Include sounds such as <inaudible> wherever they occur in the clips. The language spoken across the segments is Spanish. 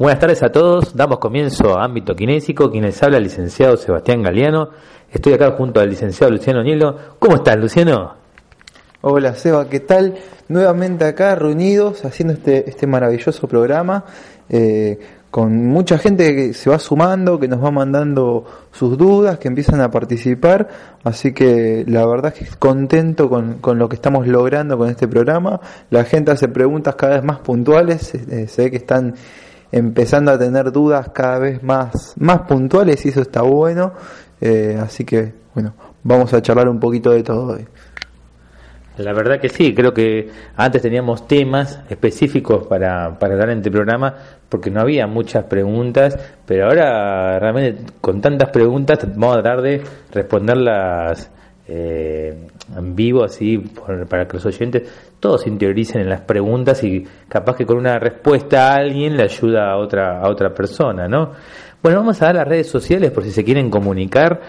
Buenas tardes a todos, damos comienzo a Ámbito Kinésico, quien les habla el licenciado Sebastián Galeano. Estoy acá junto al licenciado Luciano Nielo. ¿Cómo estás, Luciano? Hola, Seba, ¿qué tal? Nuevamente acá reunidos haciendo este, este maravilloso programa. Eh, con mucha gente que se va sumando, que nos va mandando sus dudas, que empiezan a participar, así que la verdad es que contento con, con lo que estamos logrando con este programa. La gente hace preguntas cada vez más puntuales, eh, se ve que están empezando a tener dudas cada vez más, más puntuales y eso está bueno. Eh, así que, bueno, vamos a charlar un poquito de todo hoy. La verdad que sí, creo que antes teníamos temas específicos para, para dar en este programa porque no había muchas preguntas, pero ahora realmente con tantas preguntas vamos a tratar de responderlas eh, en vivo, así, para que los oyentes todos interioricen en las preguntas y capaz que con una respuesta a alguien le ayuda a otra, a otra persona, ¿no? Bueno, vamos a dar las redes sociales por si se quieren comunicar.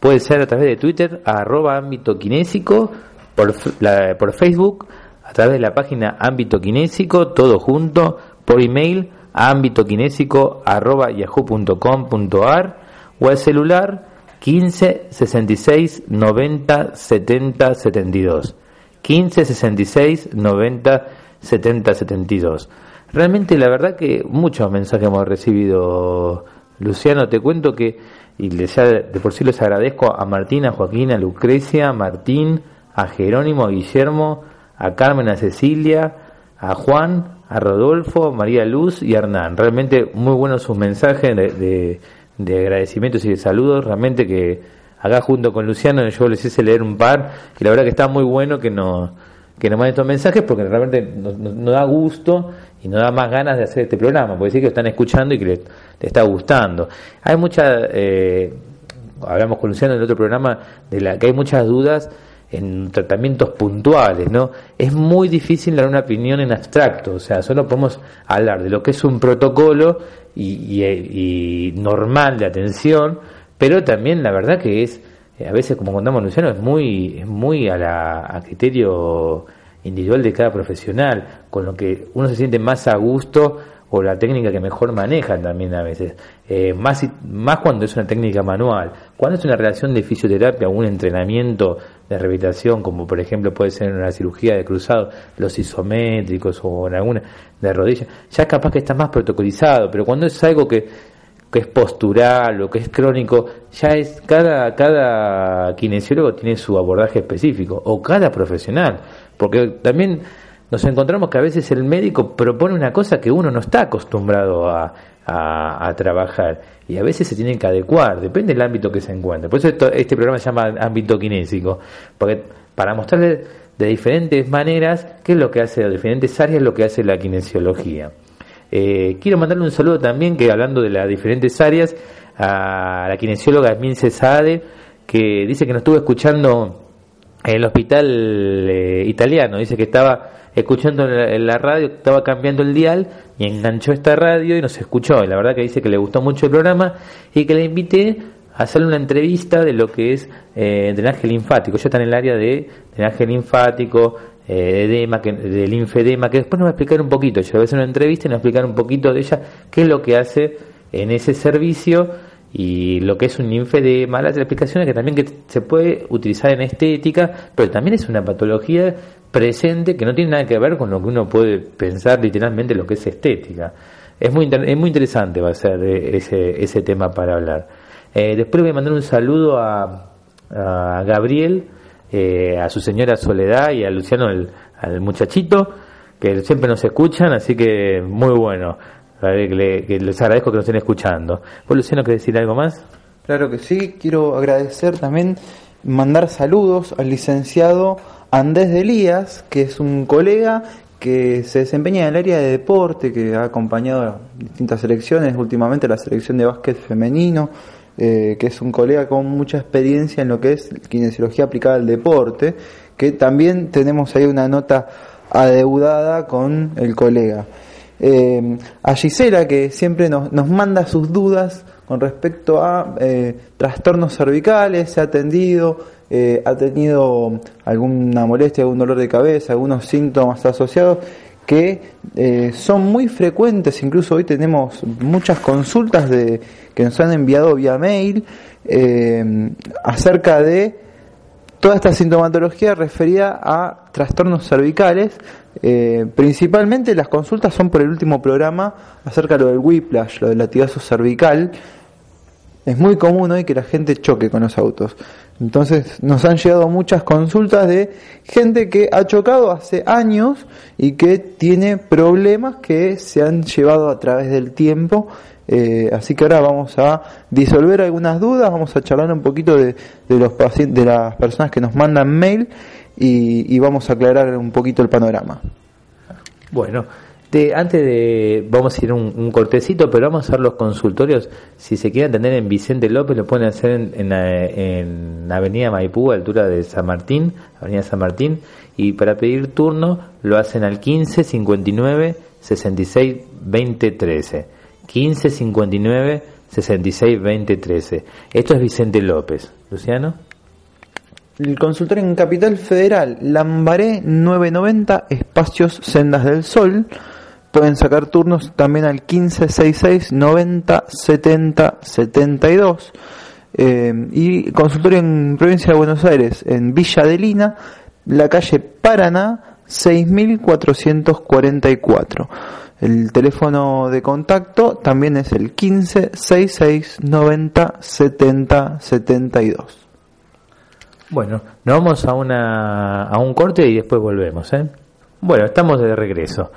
Puede ser a través de Twitter, arroba ámbito kinésico, por, por Facebook, a través de la página ámbito kinésico, todo junto, por email, ámbito kinésico, arroba yahoo.com.ar, o al celular 15 66 90 70 72. 15 66 90 70 72. Realmente la verdad que muchos mensajes hemos recibido, Luciano, te cuento que, y ya de por sí les agradezco a Martín, a Joaquín, a Lucrecia, a Martín, a Jerónimo, a Guillermo, a Carmen, a Cecilia, a Juan, a Rodolfo, a María Luz y a Hernán. Realmente muy buenos sus mensajes de, agradecimientos y de saludos. Realmente que acá junto con Luciano yo les hice leer un par y la verdad que está muy bueno que nos que nos manden estos mensajes porque realmente nos, da gusto y nos da más ganas de hacer este programa, porque decir que están escuchando y que les, está gustando. Hay muchas, eh, hablamos con Luciano en el otro programa, de la que hay muchas dudas en tratamientos puntuales, ¿no? Es muy difícil dar una opinión en abstracto, o sea, solo podemos hablar de lo que es un protocolo y, y normal de atención, pero también la verdad que es, eh, a veces como contamos Luciano, es muy, es muy a, la, a criterio individual de cada profesional, con lo que uno se siente más a gusto o la técnica que mejor manejan también a veces, eh, más, más cuando es una técnica manual, cuando es una relación de fisioterapia o un entrenamiento de rehabilitación, como por ejemplo puede ser en una cirugía de cruzado, los isométricos o en alguna de rodilla, ya capaz que está más protocolizado, pero cuando es algo que que es postural o que es crónico, ya es cada, cada kinesiólogo tiene su abordaje específico, o cada profesional, porque también nos encontramos que a veces el médico propone una cosa que uno no está acostumbrado a, a, trabajar y a veces se tiene que adecuar, depende del ámbito que se encuentre. Por eso este programa se llama ámbito kinésico, porque para mostrarle de diferentes maneras qué es lo que hace, de diferentes áreas lo que hace la kinesiología. Eh, quiero mandarle un saludo también, que hablando de las diferentes áreas, a la kinesióloga Mince Saade, que dice que nos estuvo escuchando en el hospital eh, italiano, dice que estaba escuchando en la, radio, estaba cambiando el dial y enganchó esta radio y nos escuchó. Y la verdad que dice que le gustó mucho el programa y que le invité a hacerle una entrevista de lo que es eh, drenaje linfático. Ella está en el área de drenaje linfático, eh, edema, que, de linfedema, que después nos va a explicar un poquito. Yo voy a hacer una entrevista y nos va a explicar un poquito de ella qué es lo que hace en ese servicio y lo que es un linfedema, la explicación es que también que se puede utilizar en estética, pero también es una patología presente que no tiene nada que ver con lo que uno puede pensar literalmente lo que es estética. Es muy, es muy interesante va a ser eh, ese, ese tema para hablar. Eh, después voy a mandar un saludo a, a Gabriel, eh, a su señora Soledad y a Luciano, al muchachito, que siempre nos escuchan, así que muy bueno. Que, les agradezco que nos estén escuchando. ¿Vos, Luciano, querés decir algo más? Claro que sí, quiero agradecer también, mandar saludos al licenciado Andrés de Elías, que es un colega que se desempeña en el área de deporte, que ha acompañado a distintas selecciones, últimamente la selección de básquet femenino, eh, que es un colega con mucha experiencia en lo que es kinesiología aplicada al deporte, que también tenemos ahí una nota adeudada con el colega. Eh, a Gisela, que siempre nos, nos manda sus dudas con respecto a eh, trastornos cervicales, se ha atendido, eh, ha tenido alguna molestia, algún dolor de cabeza, algunos síntomas asociados que eh, son muy frecuentes, incluso hoy tenemos muchas consultas de, que nos han enviado vía mail acerca de toda esta sintomatología referida a trastornos cervicales. Principalmente las consultas son por el último programa acerca de lo del whiplash, lo del latigazo cervical. Es muy común hoy que la gente choque con los autos. Entonces nos han llegado muchas consultas de gente que ha chocado hace años y que tiene problemas que se han llevado a través del tiempo. Eh, así que ahora vamos a disolver algunas dudas, vamos a charlar un poquito de, de los de las personas que nos mandan mail y, y vamos a aclarar un poquito el panorama. Bueno, de, antes de, vamos a ir un, cortecito, pero vamos a hacer los consultorios. Si se quieren atender en Vicente López, lo pueden hacer en, en, Avenida Maipú, a altura de San Martín, Avenida San Martín, y para pedir turno lo hacen al 15 59 66 20 13. 15 59 66 20 13. Esto es Vicente López. Luciano. El consultorio en Capital Federal, Lambaré 990, Espacios Sendas del Sol. Pueden sacar turnos también al 1566 90 70 72. Eh, y consultorio en provincia de Buenos Aires, en Villa de Lina, la calle Paraná 6444. El teléfono de contacto también es el 15 66 90 70 72. Bueno, nos vamos a, una, a un corte y después volvemos. ¿eh? Bueno, estamos de regreso.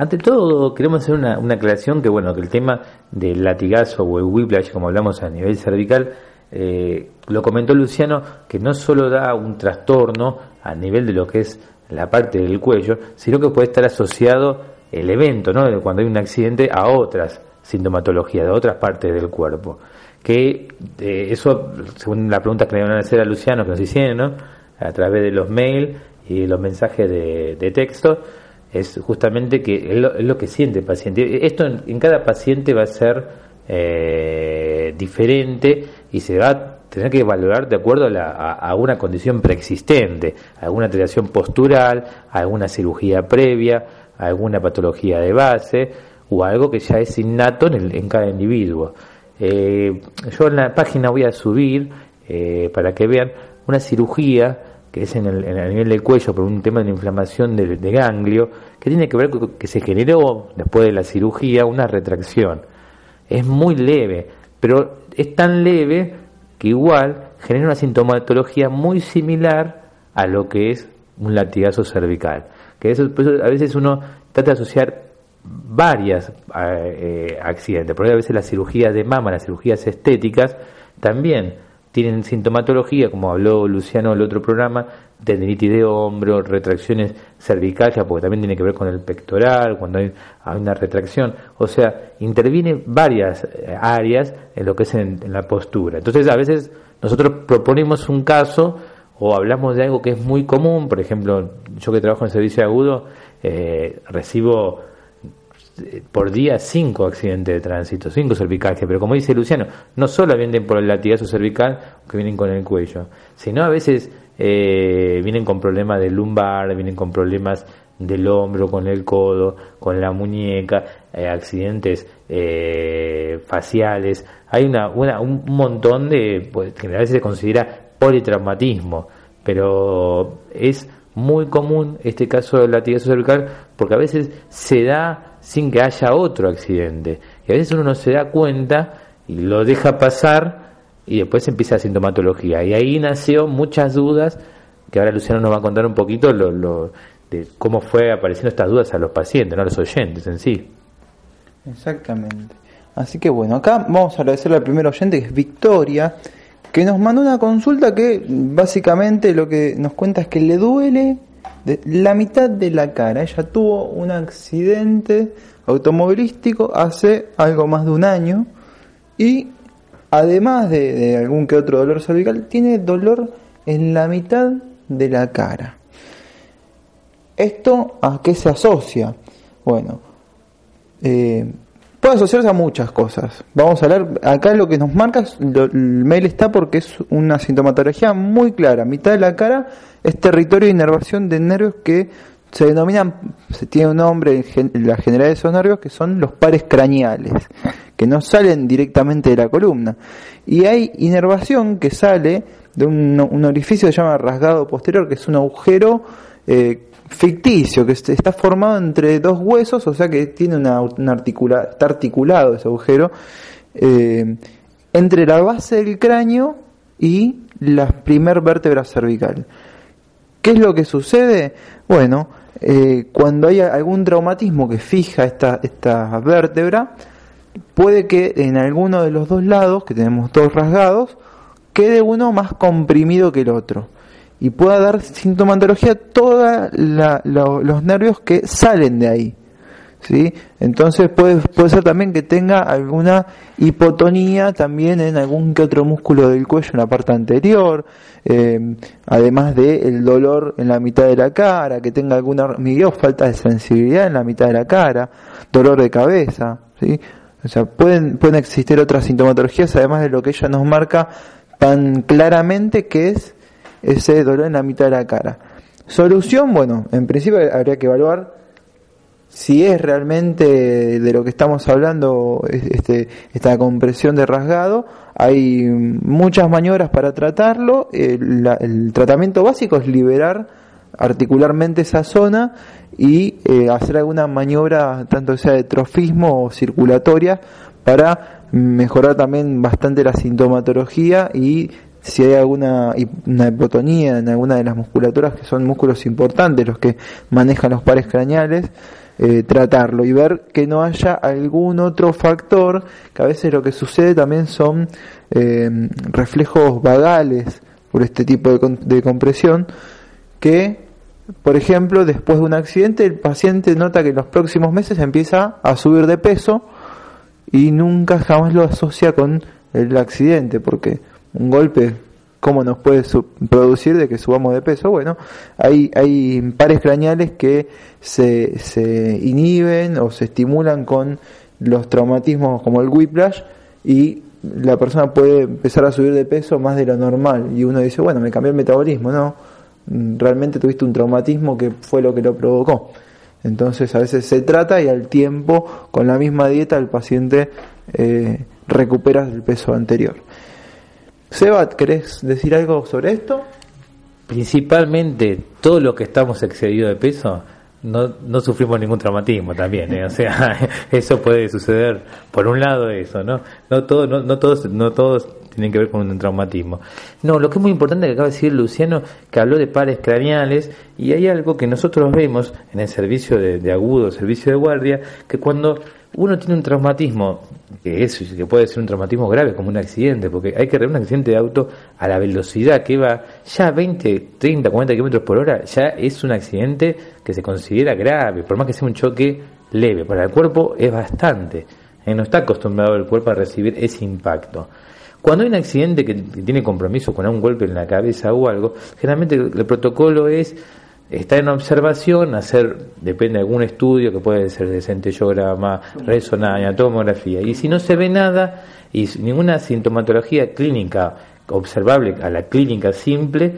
Ante todo, queremos hacer una, una aclaración que, bueno, que el tema del latigazo o el whiplash, como hablamos a nivel cervical, eh, lo comentó Luciano, que no solo da un trastorno a nivel de lo que es la parte del cuello, sino que puede estar asociado el evento, ¿no? Cuando hay un accidente a otras sintomatologías, de otras partes del cuerpo. Que eh, eso, según la pregunta que le van a hacer a Luciano, que nos hicieron, ¿no? A través de los mails y los mensajes de, de texto, es justamente que es lo, que siente el paciente. Esto en, cada paciente va a ser eh, diferente y se va a tener que valorar de acuerdo a, la- a- una condición preexistente, alguna alteración postural, alguna cirugía previa, alguna patología de base o algo que ya es innato en, el- en cada individuo. Eh, yo en la página voy a subir eh, para que vean una cirugía que es en el, en el nivel del cuello por un tema de la inflamación de, ganglio, que tiene que ver con que se generó después de la cirugía una retracción. Es muy leve, pero es tan leve que igual genera una sintomatología muy similar a lo que es un latigazo cervical. Que eso, por a veces uno trata de asociar varias eh, accidentes, porque a veces las cirugías de mama, las cirugías estéticas, también tienen sintomatología, como habló Luciano en el otro programa, tendinitis de hombro, retracciones cervicales, porque también tiene que ver con el pectoral, cuando hay, una retracción. O sea, interviene varias eh, áreas en lo que es en, la postura. Entonces, a veces nosotros proponemos un caso o hablamos de algo que es muy común, por ejemplo, yo que trabajo en servicio agudo, eh, recibo por día cinco accidentes de tránsito, cinco cervicales, pero como dice Luciano, no solo vienen por el latigazo cervical que vienen con el cuello, sino a veces eh, vienen con problemas de lumbar, vienen con problemas del hombro, con el codo, con la muñeca, eh, accidentes eh, faciales. Hay una, una- un montón de, pues, que a veces se considera politraumatismo, pero es muy común este caso del latigazo cervical porque a veces se da sin que haya otro accidente. Y a veces uno no se da cuenta y lo deja pasar y después empieza la sintomatología. Y ahí nació muchas dudas, que ahora Luciano nos va a contar un poquito lo, de cómo fue apareciendo estas dudas a los pacientes, no a los oyentes en sí. Exactamente. Así que bueno, acá vamos a agradecerle al primer oyente, que es Victoria, que nos mandó una consulta que básicamente lo que nos cuenta es que le duele la mitad de la cara. Ella tuvo un accidente automovilístico hace algo más de un año y además de, algún que otro dolor cervical, tiene dolor en la mitad de la cara. ¿Esto a qué se asocia? Bueno, eh, puede asociarse a muchas cosas. Vamos a hablar, acá lo que nos marca, el mail está porque es una sintomatología muy clara. Mitad de la cara es territorio de inervación de nervios que se denominan, se tiene un nombre en la generalidad de esos nervios que son los pares craneales, que no salen directamente de la columna. Y hay inervación que sale de un, orificio que se llama rasgado posterior, que es un agujero eh, ficticio, que está formado entre dos huesos, o sea que tiene una, articula, está articulado ese agujero, eh, entre la base del cráneo y la primer vértebra cervical. ¿Qué es lo que sucede? Bueno, eh, cuando hay algún traumatismo que fija esta, esta vértebra, puede que en alguno de los dos lados, que tenemos dos rasgados, quede uno más comprimido que el otro y pueda dar sintomatología todos los nervios que salen de ahí. ¿sí? Entonces puede, puede ser también que tenga alguna hipotonía también en algún que otro músculo del cuello en la parte anterior, eh, además de el dolor en la mitad de la cara, que tenga alguna hormigueo, falta de sensibilidad en la mitad de la cara, dolor de cabeza, ¿sí? O sea, pueden, pueden existir otras sintomatologías además de lo que ella nos marca tan claramente que es ese dolor en la mitad de la cara. Solución, bueno, en principio habría que evaluar si es realmente de lo que estamos hablando este, esta compresión de rasgado. Hay muchas maniobras para tratarlo. El, tratamiento básico es liberar articularmente esa zona y eh, hacer alguna maniobra, tanto sea de trofismo o circulatoria, para mejorar también bastante la sintomatología y si hay alguna una hipotonía en alguna de las musculaturas que son músculos importantes los que manejan los pares craneales eh, tratarlo y ver que no haya algún otro factor que a veces lo que sucede también son eh, reflejos vagales por este tipo de, de compresión que por ejemplo después de un accidente el paciente nota que en los próximos meses empieza a subir de peso y nunca jamás lo asocia con el accidente porque un golpe, ¿cómo nos puede producir de que subamos de peso? Bueno, hay, hay pares craneales que se, se inhiben o se estimulan con los traumatismos como el whiplash y la persona puede empezar a subir de peso más de lo normal y uno dice, bueno, me cambió el metabolismo, no, realmente tuviste un traumatismo que fue lo que lo provocó. Entonces a veces se trata y al tiempo, con la misma dieta, el paciente eh, recupera el peso anterior. Sebat, ¿querés decir algo sobre esto? Principalmente, todo lo que estamos excedidos de peso, no, no sufrimos ningún traumatismo también, ¿eh? o sea, <laughs> eso puede suceder por un lado eso, ¿no? No todos, no, no todos, no todos tienen que ver con un traumatismo. No, lo que es muy importante que acaba de decir Luciano, que habló de pares craneales, y hay algo que nosotros vemos en el servicio de, agudo, servicio de guardia, que cuando uno tiene un traumatismo, que es que puede ser un traumatismo grave como un accidente, porque hay que ver un accidente de auto a la velocidad que va ya 20, 30, 40 kilómetros por hora, ya es un accidente que se considera grave, por más que sea un choque leve. Para el cuerpo es bastante. Eh, no está acostumbrado el cuerpo a recibir ese impacto. Cuando hay un accidente que, tiene compromiso con un golpe en la cabeza o algo, generalmente el protocolo es está en observación, hacer, depende de algún estudio que puede ser de centellograma, resonancia, tomografía. Y si no se ve nada y ninguna sintomatología clínica observable a la clínica simple,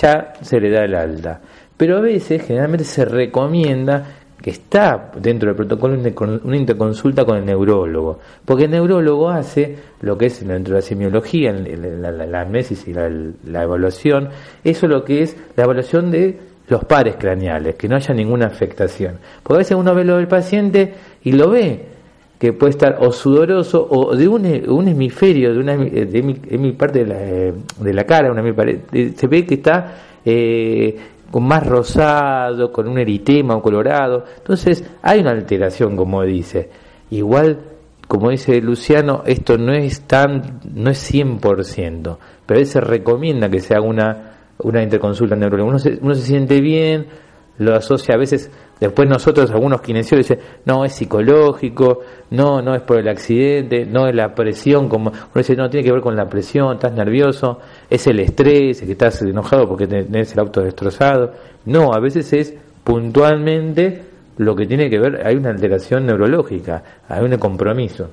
ya se le da el alta. Pero a veces, generalmente se recomienda que está dentro del protocolo una interconsulta con el neurólogo, porque el neurólogo hace lo que es dentro de la semiología, la, la, y la, evaluación, eso lo que es la evaluación de los pares craneales, que no haya ninguna afectación. Porque a veces uno ve lo del paciente y lo ve, que puede estar o sudoroso o de un, un hemisferio, de una de mi, parte de la, de la cara, una, se ve que está eh, con más rosado, con un eritema o colorado. Entonces hay una alteración, como dice. Igual, como dice Luciano, esto no es tan, no es 100%, pero a veces recomienda que se haga una una interconsulta neuróloga. Uno se, uno se siente bien, lo asocia a veces, después nosotros, algunos kinesiólogos dicen, no, es psicológico, no, no es por el accidente, no es la presión, como uno dice, no, tiene que ver con la presión, estás nervioso, es el estrés, que estás enojado porque tenés el auto destrozado. No, a veces es puntualmente lo que tiene que ver, hay una alteración neurológica, hay un compromiso.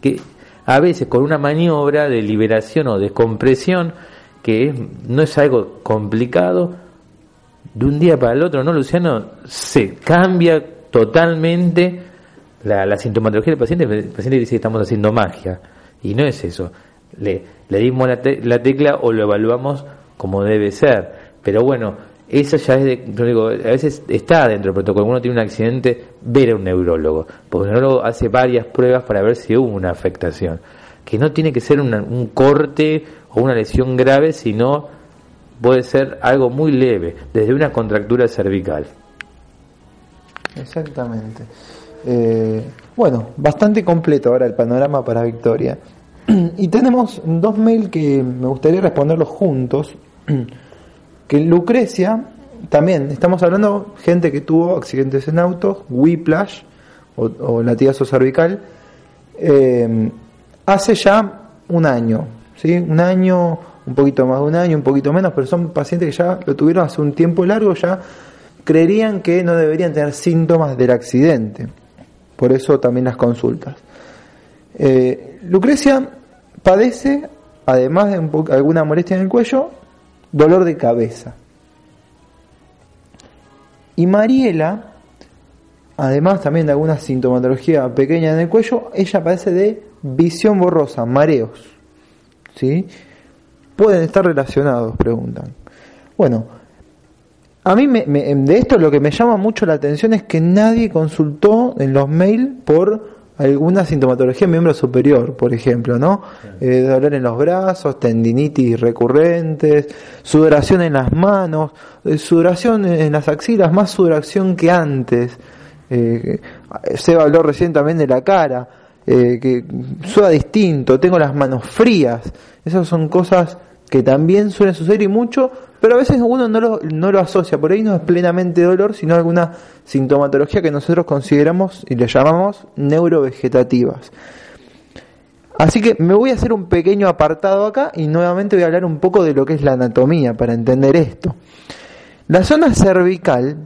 Que a veces con una maniobra de liberación o descompresión, que no es algo complicado, de un día para el otro, ¿no, Luciano? Se cambia totalmente la, sintomatología del paciente. El paciente dice que estamos haciendo magia. Y no es eso. Le, le dimos la, la tecla o lo evaluamos como debe ser. Pero bueno, eso ya es de, yo digo, a veces está dentro del protocolo. Uno tiene un accidente, ver a un neurólogo. Porque el neurólogo hace varias pruebas para ver si hubo una afectación. Que no tiene que ser un corte o una lesión grave, sino puede ser algo muy leve, desde una contractura cervical. Exactamente. Eh, bueno, bastante completo ahora el panorama para Victoria. <clears throat> Y tenemos dos mails que me gustaría responderlos juntos. <clears throat> Que Lucrecia, también, estamos hablando gente que tuvo accidentes en autos, whiplash o, o latigazo cervical, eh, hace ya un año, ¿sí? Un año un poquito más de un año, un poquito menos, pero son pacientes que ya lo tuvieron hace un tiempo largo, ya creerían que no deberían tener síntomas del accidente. Por eso también las consultas. Eh, Lucrecia padece, además de alguna molestia en el cuello, dolor de cabeza. Y Mariela, además también de alguna sintomatología pequeña en el cuello, ella padece de visión borrosa, mareos. ¿sí? Pueden estar relacionados, preguntan. Bueno, a mí me, de esto lo que me llama mucho la atención es que nadie consultó en los mails por alguna sintomatología miembro superior, por ejemplo, ¿no? Eh, dolor en los brazos, tendinitis recurrentes, sudoración en las manos, eh, sudoración en las axilas, más sudoración que antes. Eh, se habló recién también de la cara, eh, que suda distinto, tengo las manos frías. Esas son cosas que también suele suceder y mucho, pero a veces uno no lo, no lo asocia, por ahí no es plenamente dolor, sino alguna sintomatología que nosotros consideramos y le llamamos neurovegetativas. Así que me voy a hacer un pequeño apartado acá y nuevamente voy a hablar un poco de lo que es la anatomía para entender esto. La zona cervical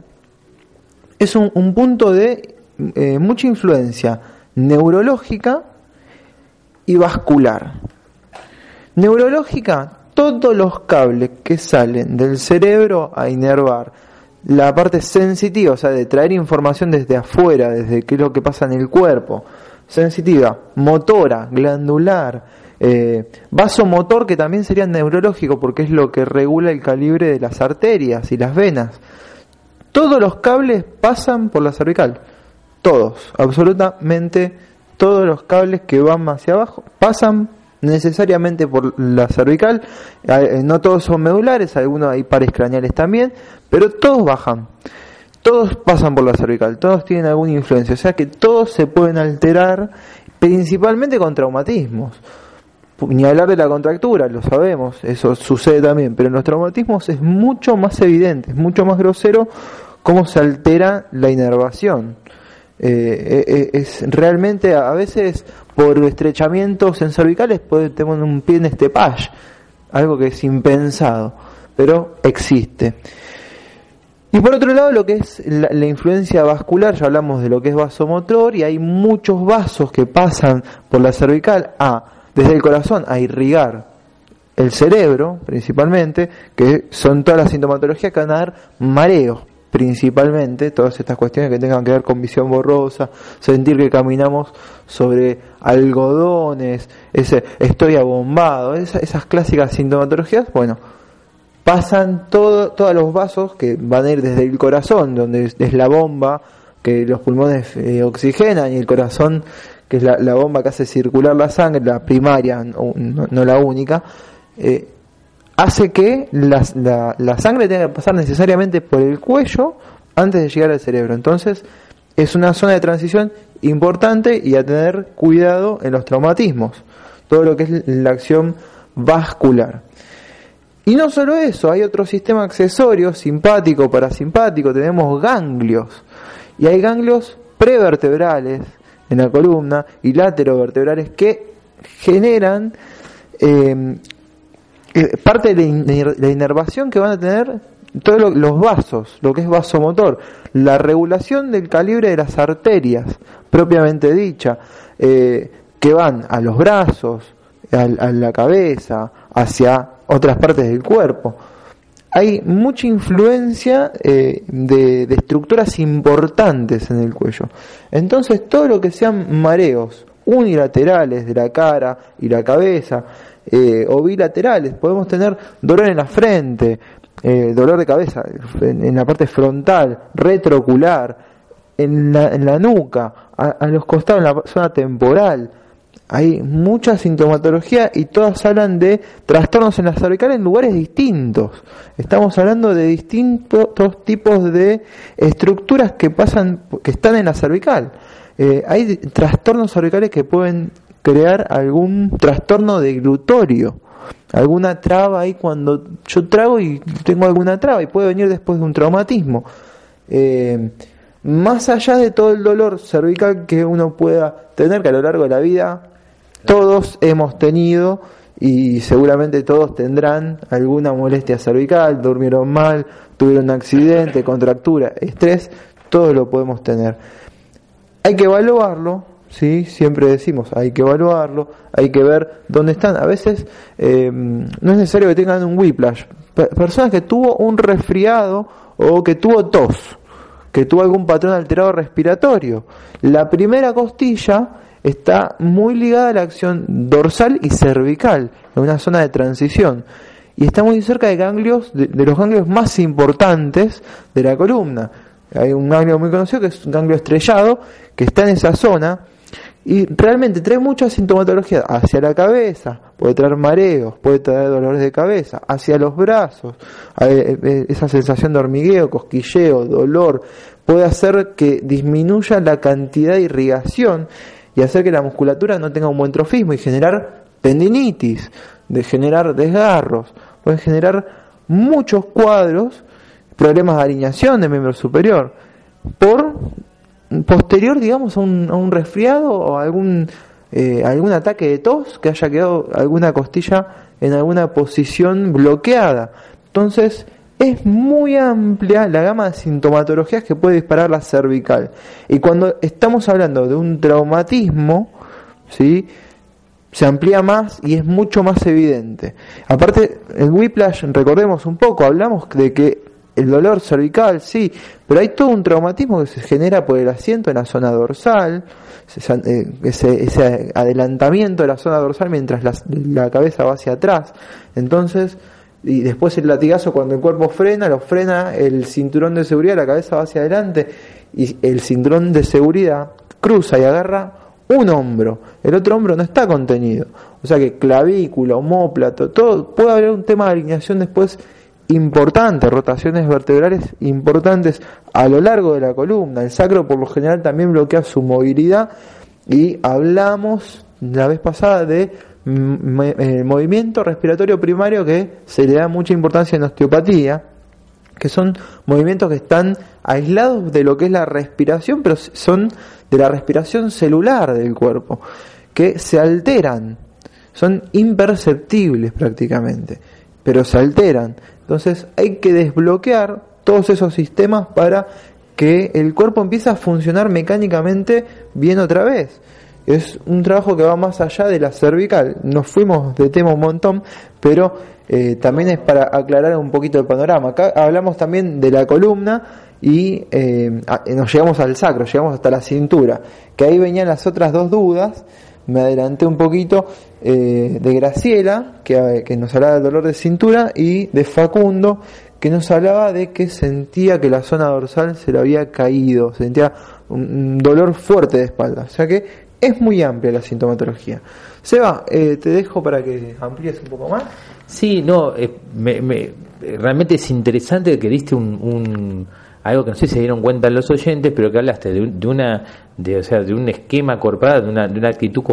es un, punto de eh, mucha influencia neurológica y vascular. Neurológica todos los cables que salen del cerebro a inervar. La parte sensitiva, o sea, de traer información desde afuera, desde qué es lo que pasa en el cuerpo, sensitiva, motora, glandular, eh, vasomotor, que también sería neurológico, porque es lo que regula el calibre de las arterias y las venas. Todos los cables pasan por la cervical, todos, absolutamente todos los cables que van hacia abajo pasan necesariamente por la cervical, eh, no todos son medulares, algunos hay pares craneales también, pero todos bajan, todos pasan por la cervical, todos tienen alguna influencia, o sea que todos se pueden alterar principalmente con traumatismos. Ni hablar de la contractura, lo sabemos, eso sucede también, pero en los traumatismos es mucho más evidente, es mucho más grosero cómo se altera la inervación. Eh, eh, es realmente a veces por estrechamientos en cervicales tenemos un pie en este patch, algo que es impensado, pero existe. Y por otro lado, lo que es la, influencia vascular, ya hablamos de lo que es vasomotor, y hay muchos vasos que pasan por la cervical. A, desde el corazón a irrigar el cerebro, principalmente, que son todas las sintomatologías que van a dar mareos, principalmente, todas estas cuestiones que tengan que ver con visión borrosa, sentir que caminamos sobre algodones, ese estoy abombado, esas, clásicas sintomatologías, bueno, pasan todo, todos los vasos que van a ir desde el corazón, donde es, la bomba que los pulmones eh, oxigenan y el corazón, que es la, bomba que hace circular la sangre, la primaria, no, la única, eh, hace que la, la, sangre tenga que pasar necesariamente por el cuello antes de llegar al cerebro. Entonces, es una zona de transición importante y a tener cuidado en los traumatismos, todo lo que es la acción vascular. Y no solo eso, hay otro sistema accesorio, simpático, parasimpático, tenemos ganglios. Y hay ganglios prevertebrales en la columna y laterovertebrales que generan eh, parte de la inervación que van a tener todos los vasos, lo que es vasomotor, la regulación del calibre de las arterias, propiamente dicha, eh, que van a los brazos, a, la cabeza, hacia otras partes del cuerpo. Hay mucha influencia eh, de, de, estructuras importantes en el cuello. Entonces, todo lo que sean mareos unilaterales de la cara y la cabeza, eh, o bilaterales, podemos tener dolor en la frente, eh, dolor de cabeza en, la parte frontal, retroocular, en la, en la nuca, a, los costados, en la zona temporal. Hay mucha sintomatología y todas hablan de trastornos en la cervical en lugares distintos. Estamos hablando de distintos tipos de estructuras que pasan, que están en la cervical. Eh, hay trastornos cervicales que pueden crear algún trastorno de glutorio alguna traba ahí cuando yo trago y tengo alguna traba y puede venir después de un traumatismo. Eh, más allá de todo el dolor cervical que uno pueda tener, que a lo largo de la vida todos hemos tenido y seguramente todos tendrán alguna molestia cervical, durmieron mal, tuvieron un accidente, <laughs> contractura, estrés, todo lo podemos tener. Hay que evaluarlo, ¿sí? Siempre decimos, hay que evaluarlo, hay que ver dónde están. A veces eh, no es necesario que tengan un whiplash. personas que tuvo un resfriado o que tuvo tos, que tuvo algún patrón alterado respiratorio. La primera costilla está muy ligada a la acción dorsal y cervical, en una zona de transición. Y está muy cerca de ganglios, de, de los ganglios más importantes de la columna. Hay un ganglio muy conocido que es un ganglio estrellado, que está en esa zona, y realmente trae mucha sintomatología hacia la cabeza, puede traer mareos, puede traer dolores de cabeza, hacia los brazos, eh, eh, esa sensación de hormigueo, cosquilleo, dolor, puede hacer que disminuya la cantidad de irrigación y hacer que la musculatura no tenga un buen trofismo y generar tendinitis, de generar desgarros, puede generar muchos cuadros, problemas de alineación de miembro superior, por posterior, digamos, a un, a un resfriado o algún, eh, algún ataque de tos que haya quedado alguna costilla en alguna posición bloqueada. Entonces, es muy amplia la gama de sintomatologías que puede disparar la cervical. Y cuando estamos hablando de un traumatismo, ¿sí? se amplía más y es mucho más evidente. Aparte, el whiplash, recordemos un poco, hablamos de que el dolor cervical, sí, pero hay todo un traumatismo que se genera por el asiento en la zona dorsal, eh, ese, adelantamiento de la zona dorsal mientras la, cabeza va hacia atrás. Entonces, y después el latigazo cuando el cuerpo frena, lo frena el cinturón de seguridad, la cabeza va hacia adelante y el cinturón de seguridad cruza y agarra un hombro, el otro hombro no está contenido. O sea que clavícula, homóplato, todo puede haber un tema de alineación después importantes, rotaciones vertebrales importantes a lo largo de la columna. El sacro por lo general también bloquea su movilidad y hablamos la vez pasada de eh, movimiento respiratorio primario que se le da mucha importancia en osteopatía, que son movimientos que están aislados de lo que es la respiración, pero son de la respiración celular del cuerpo, que se alteran, son imperceptibles prácticamente, pero se alteran. Entonces hay que desbloquear todos esos sistemas para que el cuerpo empiece a funcionar mecánicamente bien otra vez. Es un trabajo que va más allá de la cervical. Nos fuimos de tema un montón, pero eh, también es para aclarar un poquito el panorama. Acá hablamos también de la columna y eh, nos llegamos al sacro, llegamos hasta la cintura, que ahí venían las otras dos dudas me adelanté un poquito eh, de Graciela, que, que, nos hablaba del dolor de cintura, y de Facundo, que nos hablaba de que sentía que la zona dorsal se le había caído, sentía un, dolor fuerte de espalda. O sea que es muy amplia la sintomatología. Seba, eh, te dejo para que amplíes un poco más. Sí, no, eh, me, me, realmente es interesante que diste un algo que no sé si se dieron cuenta los oyentes, pero que hablaste de, una, de, o sea, de un esquema corporal, de una, de una actitud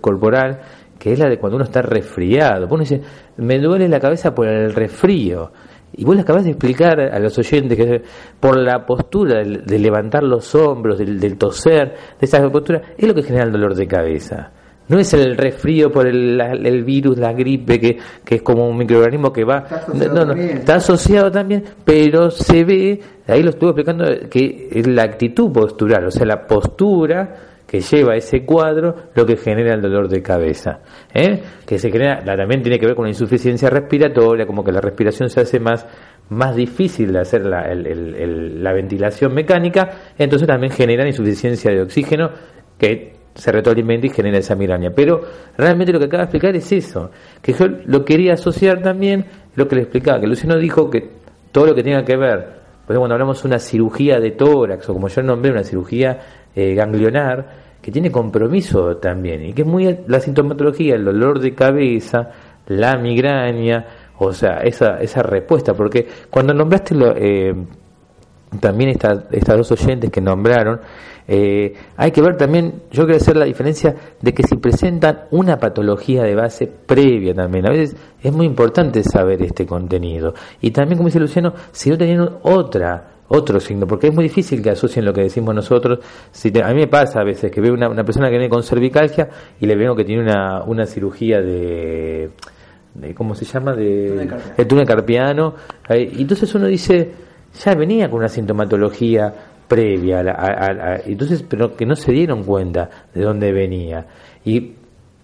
corporal que es la de cuando uno está resfriado. Uno dice, me duele la cabeza por el resfrío. Y vos le acabas de explicar a los oyentes que por la postura de, levantar los hombros, del, toser, de esa postura, es lo que genera el dolor de cabeza. No es el resfrío por el, virus, la gripe, que, que, es como un microorganismo que va. Está asociado, también. está asociado también, pero se ve, ahí lo estuve explicando, que es la actitud postural, o sea, la postura que lleva ese cuadro lo que genera el dolor de cabeza. ¿eh? Que se genera, también tiene que ver con la insuficiencia respiratoria, como que la respiración se hace más, más difícil de hacer la, la ventilación mecánica, entonces también genera insuficiencia de oxígeno que se retroalimenta y genera esa migraña. Pero realmente lo que acaba de explicar es eso, que yo lo quería asociar también lo que le explicaba, que Luciano dijo que todo lo que tenga que ver, ejemplo, cuando hablamos de una cirugía de tórax, o como yo nombré, una cirugía eh, ganglionar, que tiene compromiso también, y que es muy la sintomatología, el dolor de cabeza, la migraña, o sea, esa, esa respuesta, porque cuando nombraste lo, eh, también estas dos oyentes que nombraron, eh, hay que ver también, yo quiero hacer la diferencia de que si presentan una patología de base previa también, a veces es muy importante saber este contenido. Y también, como dice Luciano, si no tenían otra, otro signo, porque es muy difícil que asocien lo que decimos nosotros. Si a mí me pasa a veces que veo una, una persona que viene con cervicalgia y le veo que tiene una, una cirugía de, de ¿cómo se llama? De, túnel carpiano. y entonces uno dice, ya venía con una sintomatología previa, a, entonces, pero que no se dieron cuenta de dónde venía. Y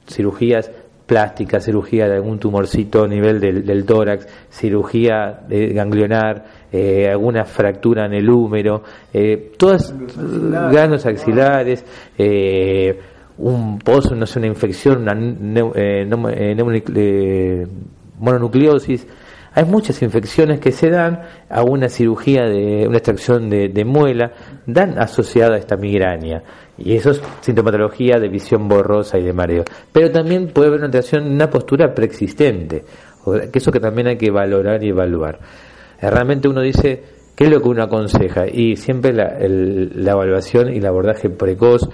cirugías plásticas, cirugía de algún tumorcito a nivel del, tórax, cirugía de ganglionar, eh, alguna fractura en el húmero, eh, todas ganos axilares, eh, un pozo, no sé, una infección, una mononucleosis, hay muchas infecciones que se dan a una cirugía de una extracción de, muela, dan asociada a esta migraña. Y eso es sintomatología de visión borrosa y de mareo. Pero también puede haber una alteración una postura preexistente, que eso que también hay que valorar y evaluar. Eh, realmente uno dice, ¿qué es lo que uno aconseja? Y siempre la, evaluación y el abordaje precoz,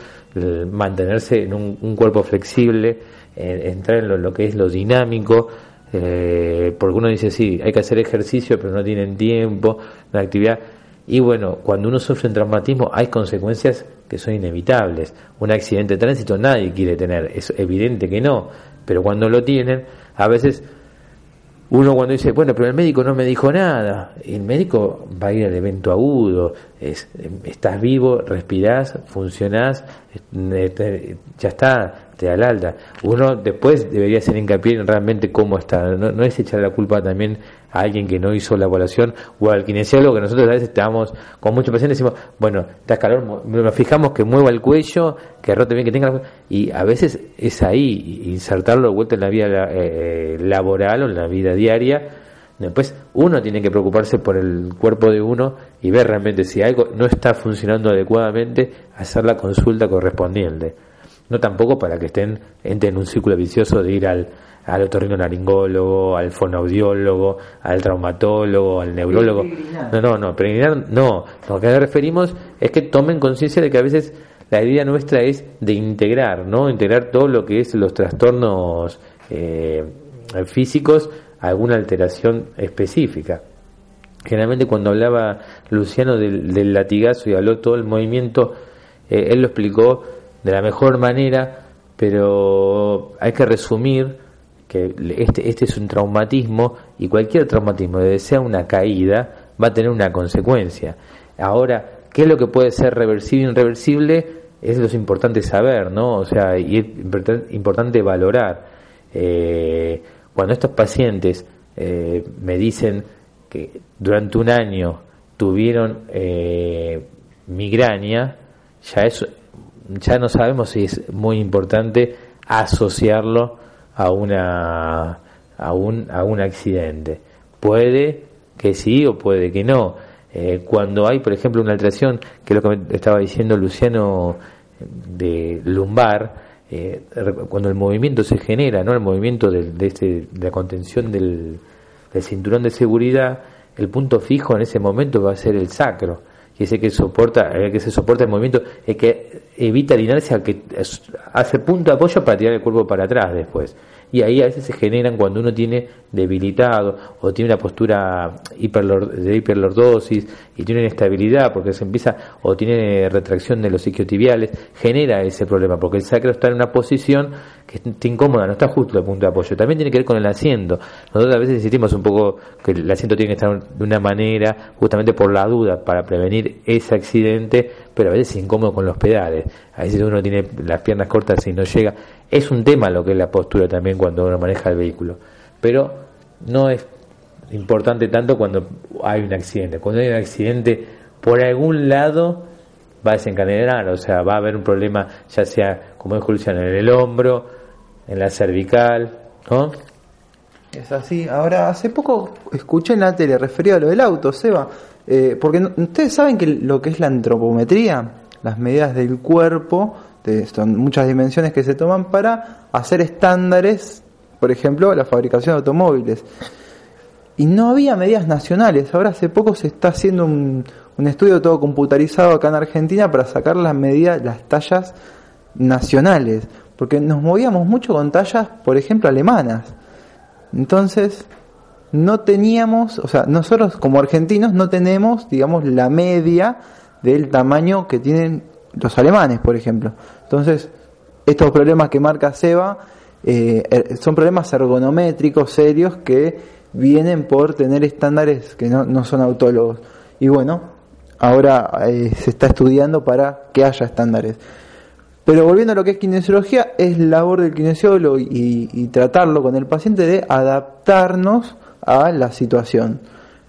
mantenerse en un, cuerpo flexible, entrar en lo que es lo dinámico, eh, porque uno dice, sí, hay que hacer ejercicio, pero no tienen tiempo, la actividad. Y bueno, cuando uno sufre un traumatismo hay consecuencias que son inevitables. Un accidente de tránsito nadie quiere tener, es evidente que no, pero cuando lo tienen, a veces uno cuando dice, bueno, pero el médico no me dijo nada, el médico va a ir al evento agudo, es, estás vivo, respirás, funcionás, eh, ya está, te da alta. Uno después debería hacer hincapié en realmente cómo está, no, es echar la culpa también a alguien que no hizo la evaluación o al kinesiólogo que nosotros a veces estamos con muchos pacientes decimos, bueno, está calor, nos fijamos que mueva el cuello, que rote bien, que tenga y a veces es ahí, insertarlo de vuelta en la vida eh, laboral o en la vida diaria. Después uno tiene que preocuparse por el cuerpo de uno y ver realmente si algo no está funcionando adecuadamente, hacer la consulta correspondiente no tampoco para que estén en un círculo vicioso de ir al, al otorrinolaringólogo, al fonoaudiólogo, al traumatólogo, al neurólogo. No, no, no, peregrinar no. Lo que nos referimos es que tomen conciencia de que a veces la idea nuestra es de integrar, ¿no? Integrar todo lo que es los trastornos eh, físicos a alguna alteración específica. Generalmente cuando hablaba Luciano del, latigazo y habló todo el movimiento, eh, él lo explicó de la mejor manera, pero hay que resumir que este, este es un traumatismo y cualquier traumatismo, desde sea una caída, va a tener una consecuencia. Ahora, ¿qué es lo que puede ser reversible e irreversible? Es lo importante saber, ¿no? O sea, y es importante valorar. Eh, cuando estos pacientes eh, me dicen que durante un año tuvieron eh, migraña, ya es ya no sabemos si es muy importante asociarlo a una a un, a un accidente. Puede que sí o puede que no. Eh, cuando hay, por ejemplo, una alteración, que es lo que estaba diciendo Luciano de lumbar, eh, cuando el movimiento se genera, no el movimiento de, de, este, de la contención del, del cinturón de seguridad, el punto fijo en ese momento va a ser el sacro que es el que soporta, el que se soporta el movimiento, el que evita la inercia, que hace punto de apoyo para tirar el cuerpo para atrás después y ahí a veces se generan cuando uno tiene debilitado o tiene una postura de hiperlordosis y tiene inestabilidad porque se empieza o tiene retracción de los isquiotibiales, genera ese problema porque el sacro está en una posición que está incómoda, no está justo el punto de apoyo. También tiene que ver con el asiento. Nosotros a veces insistimos un poco que el asiento tiene que estar de una manera, justamente por la duda, para prevenir ese accidente, pero a veces es incómodo con los pedales. A veces uno tiene las piernas cortas y no llega. Es un tema lo que es la postura también cuando uno maneja el vehículo, pero no es importante tanto cuando hay un accidente. Cuando hay un accidente, por algún lado va a desencadenar, o sea, va a haber un problema, ya sea, como dijo Luciano, en el hombro, en la cervical, ¿no? Es así. Ahora, hace poco escuché en la tele referido a lo del auto, Seba, eh, porque ustedes saben que lo que es la antropometría, las medidas del cuerpo, son muchas dimensiones que se toman para hacer estándares, por ejemplo, la fabricación de automóviles. Y no había medidas nacionales. Ahora hace poco se está haciendo un, un estudio todo computarizado acá en Argentina para sacar las medidas, las tallas nacionales. Porque nos movíamos mucho con tallas, por ejemplo, alemanas. Entonces, no teníamos, o sea, nosotros como argentinos no tenemos, digamos, la media del tamaño que tienen los alemanes, por ejemplo. Entonces, estos problemas que marca Seba eh, er, son problemas ergonométricos serios que vienen por tener estándares que no, no son autólogos. Y bueno, ahora eh, se está estudiando para que haya estándares. Pero volviendo a lo que es kinesiología, es labor del kinesiólogo y, tratarlo con el paciente de adaptarnos a la situación.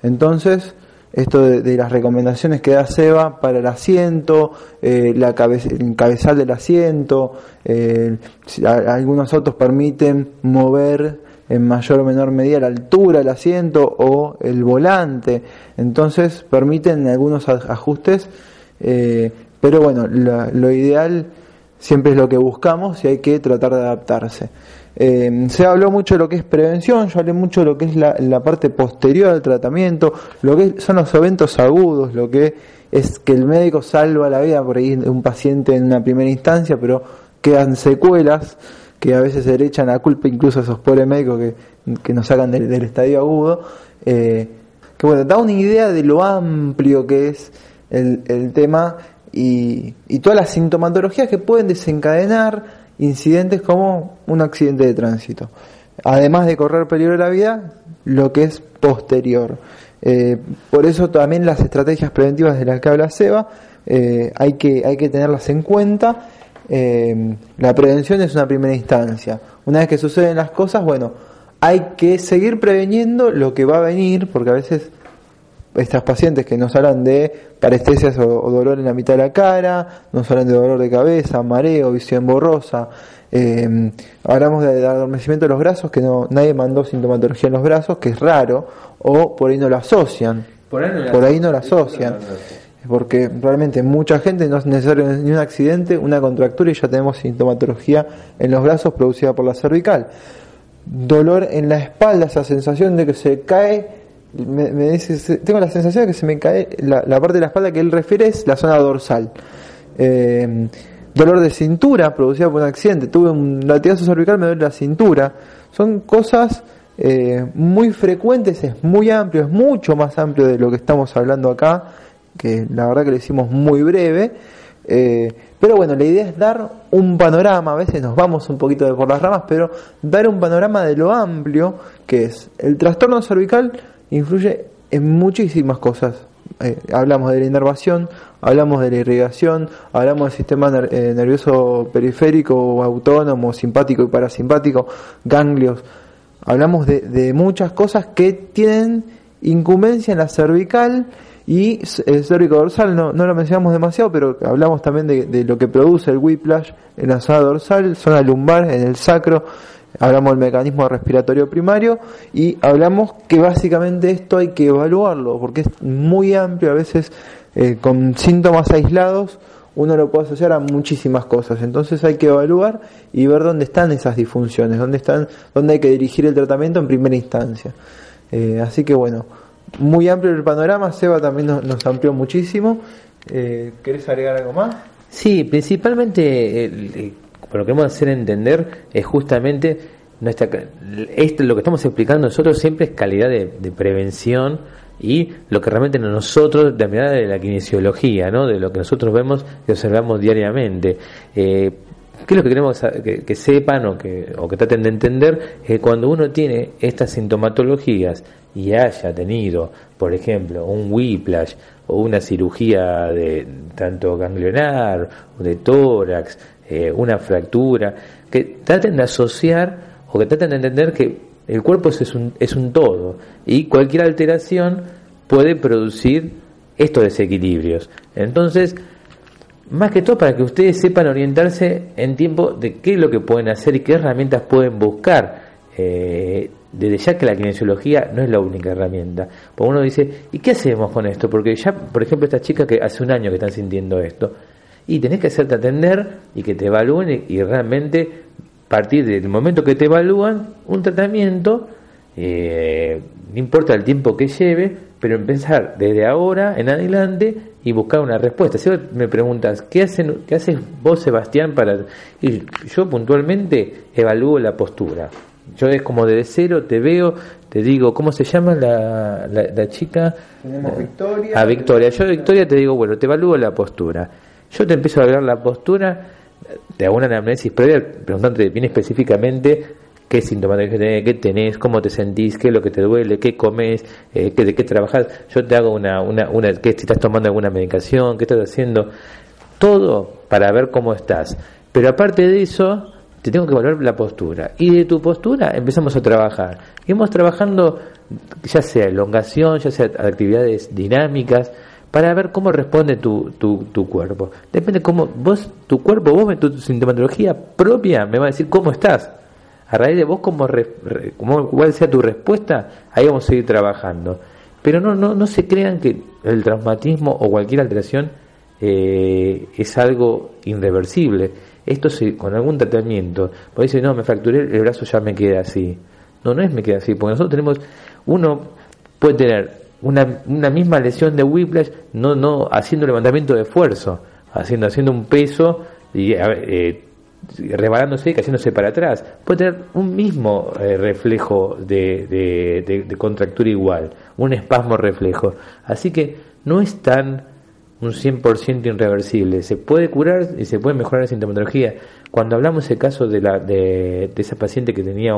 Entonces, esto de, las recomendaciones que da Seba para el asiento, eh, la el cabezal del asiento, eh, algunos autos permiten mover en mayor o menor medida la altura del asiento o el volante, entonces permiten algunos ajustes, eh, pero bueno, lo ideal siempre es lo que buscamos y hay que tratar de adaptarse. Eh, se habló mucho de lo que es prevención, yo hablé mucho de lo que es la, parte posterior al tratamiento, lo que son los eventos agudos, lo que es que el médico salva la vida por ahí de un paciente en una primera instancia, pero quedan secuelas que a veces se le echan la culpa incluso a esos pobres médicos que, nos sacan del, estadio agudo. Eh, que bueno, da una idea de lo amplio que es el, el tema y, y todas las sintomatologías que pueden desencadenar incidentes como un accidente de tránsito. Además de correr peligro de la vida, lo que es posterior. Eh, por eso también las estrategias preventivas de las que habla Seba eh, hay, que, hay que tenerlas en cuenta. Eh, la prevención es una primera instancia. Una vez que suceden las cosas, bueno, hay que seguir preveniendo lo que va a venir, porque a veces estas pacientes que nos hablan de parestesias o, dolor en la mitad de la cara, nos hablan de dolor de cabeza, mareo, visión borrosa. Eh, hablamos de, adormecimiento de los brazos, que no nadie mandó sintomatología en los brazos, que es raro, o por ahí no lo asocian. Por ahí no, lo asocian. Porque realmente mucha gente no es necesario ni un accidente, una contractura y ya tenemos sintomatología en los brazos producida por la cervical. Dolor en la espalda, esa sensación de que se cae tengo la sensación de que se me cae la, parte de la espalda que él refiere es la zona dorsal. Eh, dolor de cintura producido por un accidente, tuve un latigazo cervical, me duele la cintura. Son cosas eh, muy frecuentes, es muy amplio, es mucho más amplio de lo que estamos hablando acá, que la verdad que lo hicimos muy breve. Eh, pero bueno, la idea es dar un panorama, a veces nos vamos un poquito de por las ramas, pero dar un panorama de lo amplio que es el trastorno cervical influye en muchísimas cosas. Eh, hablamos de la inervación, hablamos de la irrigación, hablamos del sistema eh, nervioso periférico, autónomo, simpático y parasimpático, ganglios. Hablamos de, muchas cosas que tienen incumbencia en la cervical y el cérvico dorsal, no, no lo mencionamos demasiado, pero hablamos también de, de lo que produce el whiplash en la zona dorsal, zona lumbar, en el sacro, hablamos del mecanismo respiratorio primario y hablamos que básicamente esto hay que evaluarlo porque es muy amplio, a veces eh, con síntomas aislados uno lo puede asociar a muchísimas cosas, entonces hay que evaluar y ver dónde están esas disfunciones, dónde están, dónde hay que dirigir el tratamiento en primera instancia. Eh, así que bueno, muy amplio el panorama, Seba también nos, amplió muchísimo Eh, ¿Querés agregar algo más? Sí, principalmente eh, lo que queremos hacer entender es justamente nuestra, esto, lo que estamos explicando nosotros siempre es calidad de, prevención y lo que realmente nosotros, de la mirada de la kinesiología, ¿no? de lo que nosotros vemos y observamos diariamente. Eh, ¿Qué es lo que queremos que, sepan o que, o que traten de entender? Es que cuando uno tiene estas sintomatologías y haya tenido, por ejemplo, un whiplash o una cirugía de tanto ganglionar o de tórax, eh, una fractura, que traten de asociar o que traten de entender que el cuerpo es un, es un todo y cualquier alteración puede producir estos desequilibrios. Entonces, más que todo para que ustedes sepan orientarse en tiempo de qué es lo que pueden hacer y qué herramientas pueden buscar. Eh, desde ya que la kinesiología no es la única herramienta. Porque uno dice, ¿y qué hacemos con esto? Porque ya, por ejemplo, estas chicas que hace un año que están sintiendo esto, y tenés que hacerte atender y que te evalúen y, realmente partir del momento que te evalúan un tratamiento, eh, no importa el tiempo que lleve, pero empezar desde ahora en adelante y buscar una respuesta. Si me preguntas, ¿qué, hacen, qué haces vos, Sebastián, para...? Y yo puntualmente evalúo la postura. Yo es como desde cero, te veo, te digo, ¿cómo se llama la, la, chica? Tenemos Victoria. A Victoria. Yo, Victoria, te digo, bueno, te evalúo la postura. Yo te empiezo a ver la postura, hago una anamnesis previa, preguntándote bien específicamente qué sintomatología tenés, qué tenés, cómo te sentís, qué es lo que te duele, qué comes, eh, qué, de qué trabajas. Yo te hago una, una, una, que si estás tomando alguna medicación, qué estás haciendo. Todo para ver cómo estás. Pero aparte de eso, te tengo que evaluar la postura. Y de tu postura empezamos a trabajar. Y vamos trabajando, ya sea elongación, ya sea actividades dinámicas, para ver cómo responde tu, tu, tu cuerpo. Depende cómo vos, tu cuerpo, vos, tu sintomatología propia, me va a decir cómo estás. A raíz de vos, cómo, cuál sea tu respuesta, ahí vamos a seguir trabajando. Pero no, no, no se crean que el traumatismo o cualquier alteración eh, es algo irreversible. Esto se, con algún tratamiento, vos dices, no, me fracturé el brazo, ya me queda así. No, no es me queda así, porque nosotros tenemos, uno puede tener una, una misma lesión de whiplash, no, no haciendo levantamiento de esfuerzo, haciendo, haciendo un peso y eh, rebalándose y cayéndose para atrás. Puede tener un mismo eh, reflejo de, de, de, contractura igual, un espasmo reflejo. Así que no es tan un 100% irreversible. Se puede curar y se puede mejorar la sintomatología. Cuando hablamos del caso de, la, de, esa paciente que tenía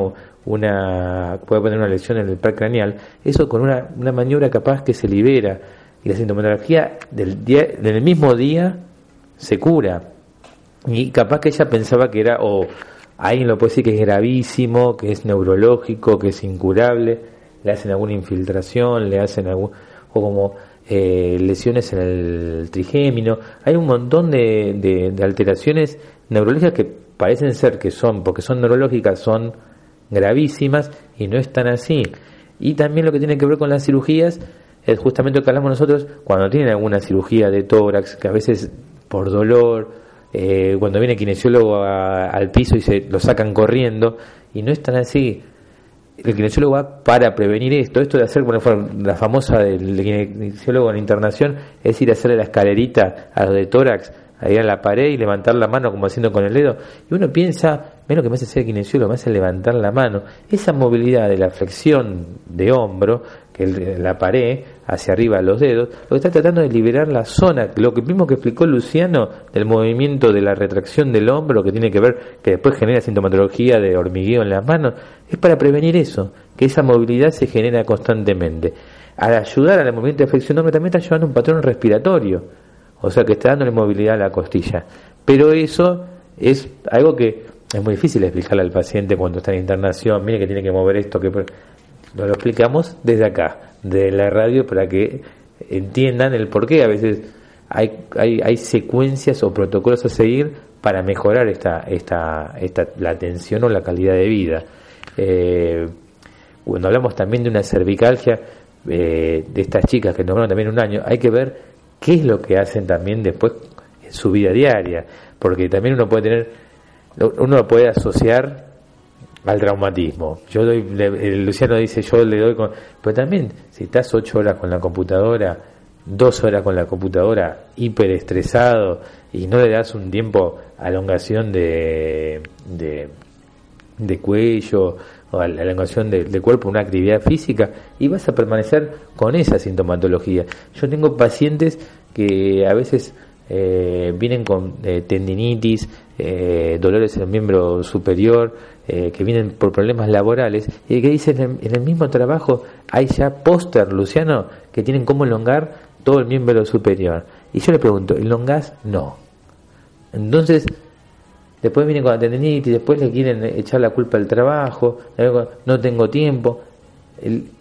una, puede poner una lesión en el par craneal, eso con una, una maniobra capaz que se libera y la sintomatología del, día, del mismo día se cura. Y capaz que ella pensaba que era, o alguien lo puede decir que es gravísimo, que es neurológico, que es incurable, le hacen alguna infiltración, le hacen algún, o como eh, lesiones en el trigémino, hay un montón de, de, alteraciones neurológicas que parecen ser que son, porque son neurológicas, son gravísimas y no están así. Y también lo que tiene que ver con las cirugías es justamente lo que hablamos nosotros cuando tienen alguna cirugía de tórax, que a veces por dolor, eh, cuando viene el kinesiólogo al piso y se lo sacan corriendo, y no están así el kinesiólogo va para prevenir esto. Esto de hacer, bueno, la famosa del kinesiólogo en internación es ir a hacerle la escalerita a los de tórax, a ir a la pared y levantar la mano como haciendo con el dedo. Y uno piensa, menos que me hace ser kinesiólogo, me hace levantar la mano. Esa movilidad de la flexión de hombro, que la pared, hacia arriba los dedos, lo que está tratando de liberar la zona, lo que mismo que explicó Luciano del movimiento de la retracción del hombro, que tiene que ver, que después genera sintomatología de hormigueo en las manos, es para prevenir eso, que esa movilidad se genera constantemente. Al ayudar al movimiento de flexión hombro también está ayudando un patrón respiratorio o sea que está dándole movilidad a la costilla. Pero eso es algo que es muy difícil explicarle al paciente cuando está en internación, mire que tiene que mover esto, que lo explicamos desde acá, de la radio, para que entiendan el por qué a veces hay, hay, hay secuencias o protocolos a seguir para mejorar esta, esta, esta, la atención o la calidad de vida. Eh, cuando hablamos también de una cervicalgia eh, de estas chicas que nombraron también un año, hay que ver qué es lo que hacen también después en su vida diaria, porque también uno puede tener, uno puede asociar al traumatismo. Yo doy, Luciano dice, yo le doy con, pero también si estás ocho horas con la computadora dos horas con la computadora hiperestresado y no le das un tiempo a elongación de, de, de cuello o a la elongación de, cuerpo, una actividad física, y vas a permanecer con esa sintomatología. Yo tengo pacientes que a veces eh, vienen con eh, tendinitis, eh, dolores en el miembro superior, que vienen por problemas laborales, y que dicen en, el mismo trabajo hay ya póster, Luciano, que tienen cómo elongar todo el miembro superior. Y yo le pregunto, ¿elongás? No. Entonces, después vienen con la tendinitis, después le quieren echar la culpa al trabajo, no tengo tiempo.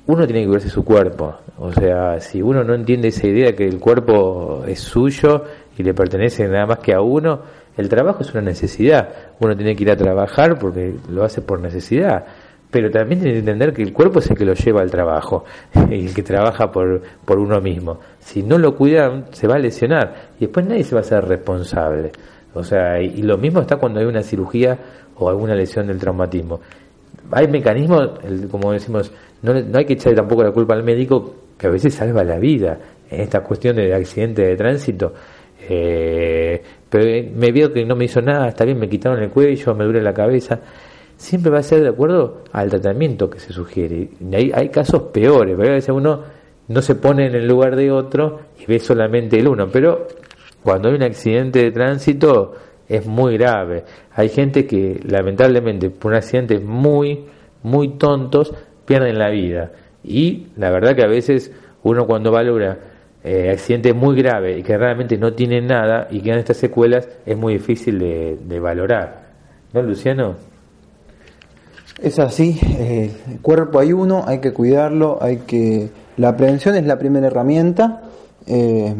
Uno tiene que verse su cuerpo. O sea, si uno no entiende esa idea que el cuerpo es suyo y le pertenece nada más que a uno, el trabajo es una necesidad. Uno tiene que ir a trabajar porque lo hace por necesidad. Pero también tiene que entender que el cuerpo es el que lo lleva al trabajo <laughs> y el que trabaja por, por uno mismo. Si no lo cuida, se va a lesionar y después nadie se va a hacer responsable. O sea, y, lo mismo está cuando hay una cirugía o alguna lesión del traumatismo. Hay mecanismos, como decimos, no, no hay que echarle tampoco la culpa al médico que a veces salva la vida en esta cuestión de accidente de tránsito eh, pero me veo que no me hizo nada, está bien, me quitaron el cuello, me duele la cabeza. Siempre va a ser de acuerdo al tratamiento que se sugiere. Hay, hay casos peores, a veces uno no se pone en el lugar de otro y ve solamente el uno, pero cuando hay un accidente de tránsito es muy grave. Hay gente que lamentablemente por un accidente muy, muy tontos pierden la vida. Y la verdad que a veces uno cuando valora eh, accidente muy grave y que realmente no tienen nada y quedan estas secuelas, es muy difícil de, valorar. ¿No, Luciano? Es así, eh, el cuerpo hay uno, hay que cuidarlo, hay que... La prevención es la primera herramienta, eh,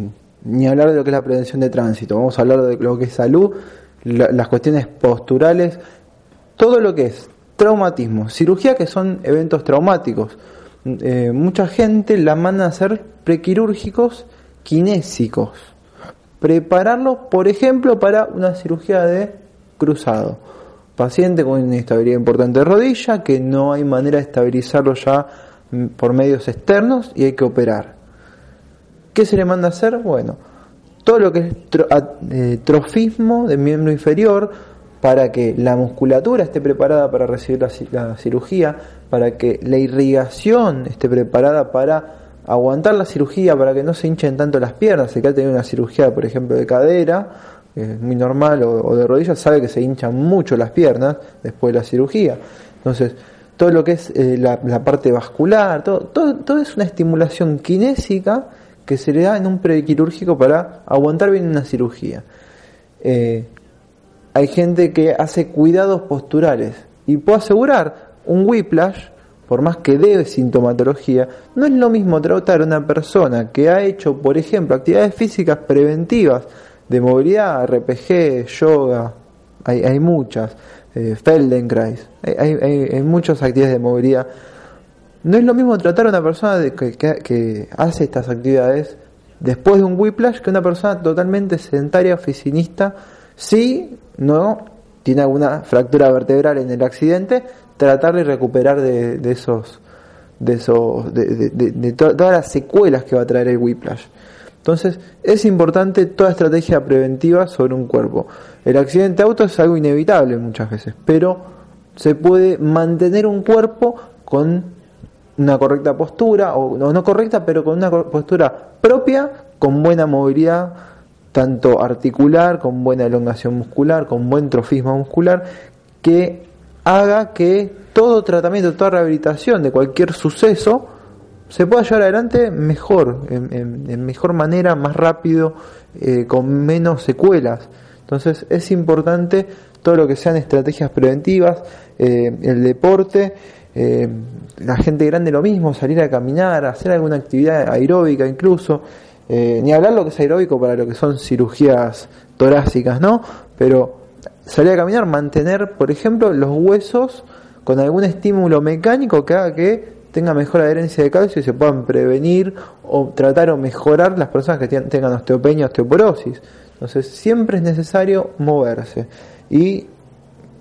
ni hablar de lo que es la prevención de tránsito, vamos a hablar de lo que es salud, las cuestiones posturales, todo lo que es traumatismo, cirugía que son eventos traumáticos, eh, mucha gente la manda a hacer prequirúrgicos kinésicos. Prepararlo, por ejemplo, para una cirugía de cruzado. Paciente con inestabilidad importante de rodilla, que no hay manera de estabilizarlo ya mm, por medios externos y hay que operar. ¿Qué se le manda a hacer? Bueno, todo lo que es eh, trofismo de miembro inferior, para que la musculatura esté preparada para recibir la, cirugía, para que la irrigación esté preparada para aguantar la cirugía, para que no se hinchen tanto las piernas. Si que ha tenido una cirugía, por ejemplo, de cadera, es muy normal, o, de rodillas, sabe que se hinchan mucho las piernas después de la cirugía. Entonces, todo lo que es eh, la, parte vascular, todo, todo, es una estimulación kinésica que se le da en un prequirúrgico para aguantar bien una cirugía. Eh, hay gente que hace cuidados posturales y puedo asegurar, un whiplash, por más que dé sintomatología, no es lo mismo tratar a una persona que ha hecho, por ejemplo, actividades físicas preventivas de movilidad, RPG, yoga, hay, muchas, eh, Feldenkrais, hay, muchas actividades de movilidad. No es lo mismo tratar a una persona que, que hace estas actividades después de un whiplash que una persona totalmente sedentaria, oficinista, sí no tiene alguna fractura vertebral en el accidente, tratar de recuperar de, esos, de esos, de, todas las secuelas que va a traer el whiplash. Entonces, es importante toda estrategia preventiva sobre un cuerpo. El accidente auto es algo inevitable muchas veces, pero se puede mantener un cuerpo con una correcta postura, o no correcta, pero con una postura propia, con buena movilidad, tanto articular, con buena elongación muscular, con buen trofismo muscular, que haga que todo tratamiento, toda rehabilitación de cualquier suceso se pueda llevar adelante mejor, en, mejor manera, más rápido, eh, con menos secuelas. Entonces es importante todo lo que sean estrategias preventivas, eh, el deporte, eh, la gente grande lo mismo, salir a caminar, hacer alguna actividad aeróbica incluso, ni hablar lo que es aeróbico para lo que son cirugías torácicas, ¿no? Pero salir a caminar, mantener, por ejemplo, los huesos con algún estímulo mecánico que haga que tenga mejor adherencia de calcio y se puedan prevenir o tratar o mejorar las personas que tengan osteopenia, osteoporosis. Entonces, siempre es necesario moverse y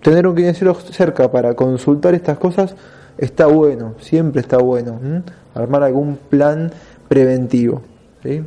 tener un kinesiólogo cerca para consultar estas cosas está bueno, siempre está bueno. Armar algún plan preventivo. ¿sí?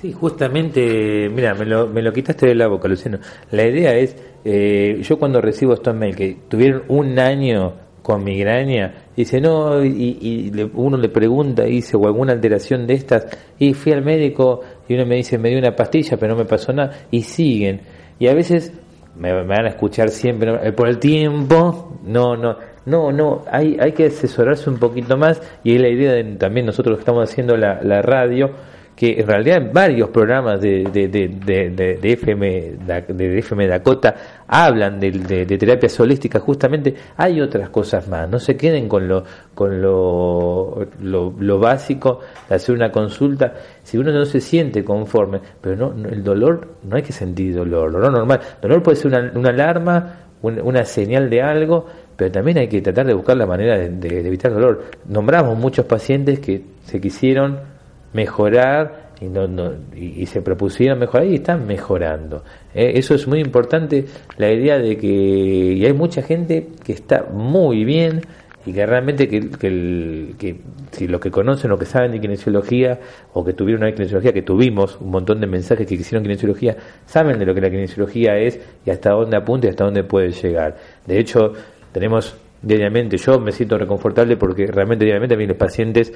Sí, justamente, mira, me lo, me lo quitaste de la boca, Luciano. La idea es, eh, yo cuando recibo estos mails que tuvieron un año con migraña, dice, no, y, uno le pregunta, dice, o alguna alteración de estas, y fui al médico y uno me dice, me dio una pastilla, pero no me pasó nada, y siguen. Y a veces me, van a escuchar siempre, eh, por el tiempo, no, no, no, no, hay, hay que asesorarse un poquito más, y es la idea de también nosotros que estamos haciendo la radio, que en realidad en varios programas de, de, de, de, FM, de FM Dakota hablan de, terapias holísticas, justamente hay otras cosas más, no se queden con lo, con lo, lo, básico de hacer una consulta, si uno no se siente conforme, pero no, el dolor, no hay que sentir dolor, dolor normal, dolor puede ser una, una alarma, una señal de algo, pero también hay que tratar de buscar la manera de, evitar dolor. Nombramos muchos pacientes que se quisieron mejorar y, y, se propusieron mejorar y están mejorando. ¿eh? eso es muy importante, la idea de que y hay mucha gente que está muy bien y que realmente que, que, que si los que conocen o que saben de kinesiología o que tuvieron una kinesiología, que tuvimos un montón de mensajes que hicieron kinesiología, saben de lo que la kinesiología es y hasta dónde apunta y hasta dónde puede llegar. De hecho, tenemos diariamente, yo me siento reconfortable porque realmente diariamente a pacientes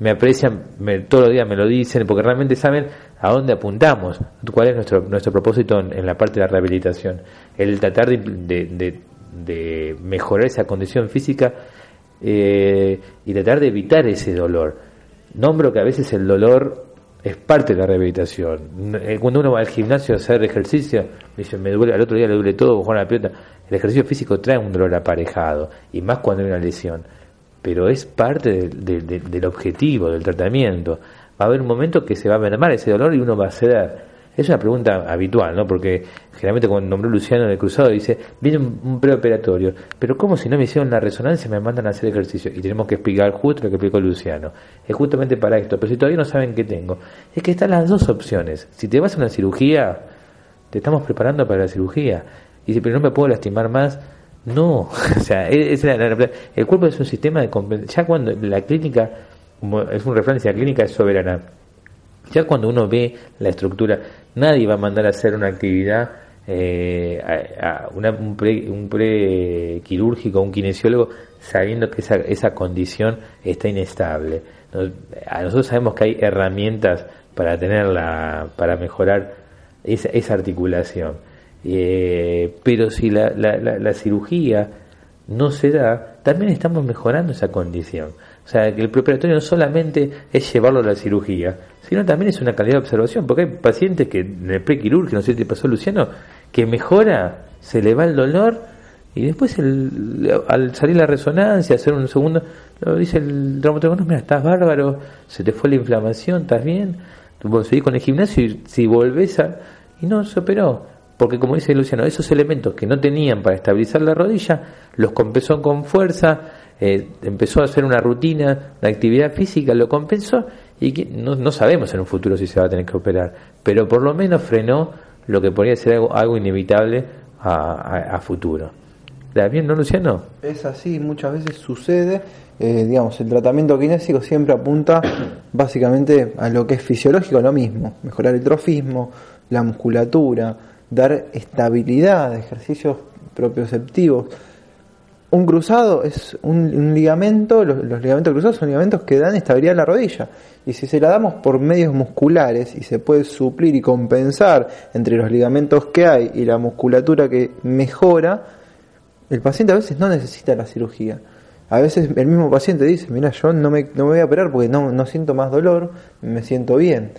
me aprecian, me, todos los días me lo dicen, porque realmente saben a dónde apuntamos, cuál es nuestro, nuestro propósito en, la parte de la rehabilitación. El tratar de, de, mejorar esa condición física eh, y tratar de evitar ese dolor. Nombro que a veces el dolor es parte de la rehabilitación. Eh, cuando uno va al gimnasio a hacer ejercicio, dice, me duele, al otro día le duele todo, jugar la pelota. El ejercicio físico trae un dolor aparejado, y más cuando hay una lesión pero es parte del objetivo, del tratamiento. Va a haber un momento que se va a mermar ese dolor y uno va a ceder. Es una pregunta habitual, ¿no? Porque generalmente cuando nombró Luciano en el cruzado dice, viene un, preoperatorio, pero ¿cómo si no me hicieron la resonancia me mandan a hacer ejercicio? Y tenemos que explicar justo lo que explicó Luciano. Es justamente para esto, pero si todavía no saben qué tengo, es que están las dos opciones. Si te vas a una cirugía, te estamos preparando para la cirugía. Y si pero no me puedo lastimar más, no, <laughs> o sea, es el cuerpo es un sistema de compensación. Ya cuando la clínica, es una referencia, la clínica es soberana. Ya cuando uno ve la estructura, nadie va a mandar a hacer una actividad, eh, a, un, pre, un prequirúrgico, un kinesiólogo, sabiendo que esa, esa condición está inestable. nosotros sabemos que hay herramientas para tenerla, para mejorar esa, esa articulación eh, pero si la, la, cirugía no se da, también estamos mejorando esa condición. O sea, que el preoperatorio no solamente es llevarlo a la cirugía, sino también es una calidad de observación, porque hay pacientes que en el prequirúrgico, no sé si te pasó Luciano, que mejora, se le va el dolor y después al salir la resonancia, hacer un segundo, lo dice el traumatólogo, no, mira, estás bárbaro, se te fue la inflamación, estás bien, tú seguís con el gimnasio y si volvés a... y no se operó porque como dice Luciano, esos elementos que no tenían para estabilizar la rodilla, los compensó con fuerza, eh, empezó a hacer una rutina, una actividad física, lo compensó y no, sabemos en un futuro si se va a tener que operar, pero por lo menos frenó lo que podría ser algo, inevitable a, a, futuro. ¿Está bien, no, Luciano? Es así, muchas veces sucede. Eh, digamos, el tratamiento kinésico siempre apunta <coughs> básicamente a lo que es fisiológico, lo mismo, mejorar el trofismo, la musculatura, dar estabilidad, ejercicios propioceptivos. Un cruzado es un, ligamento, los, ligamentos cruzados son ligamentos que dan estabilidad a la rodilla. Y si se la damos por medios musculares y se puede suplir y compensar entre los ligamentos que hay y la musculatura que mejora, el paciente a veces no necesita la cirugía. A veces el mismo paciente dice, mira, yo no me, no me voy a operar porque no, no siento más dolor, me siento bien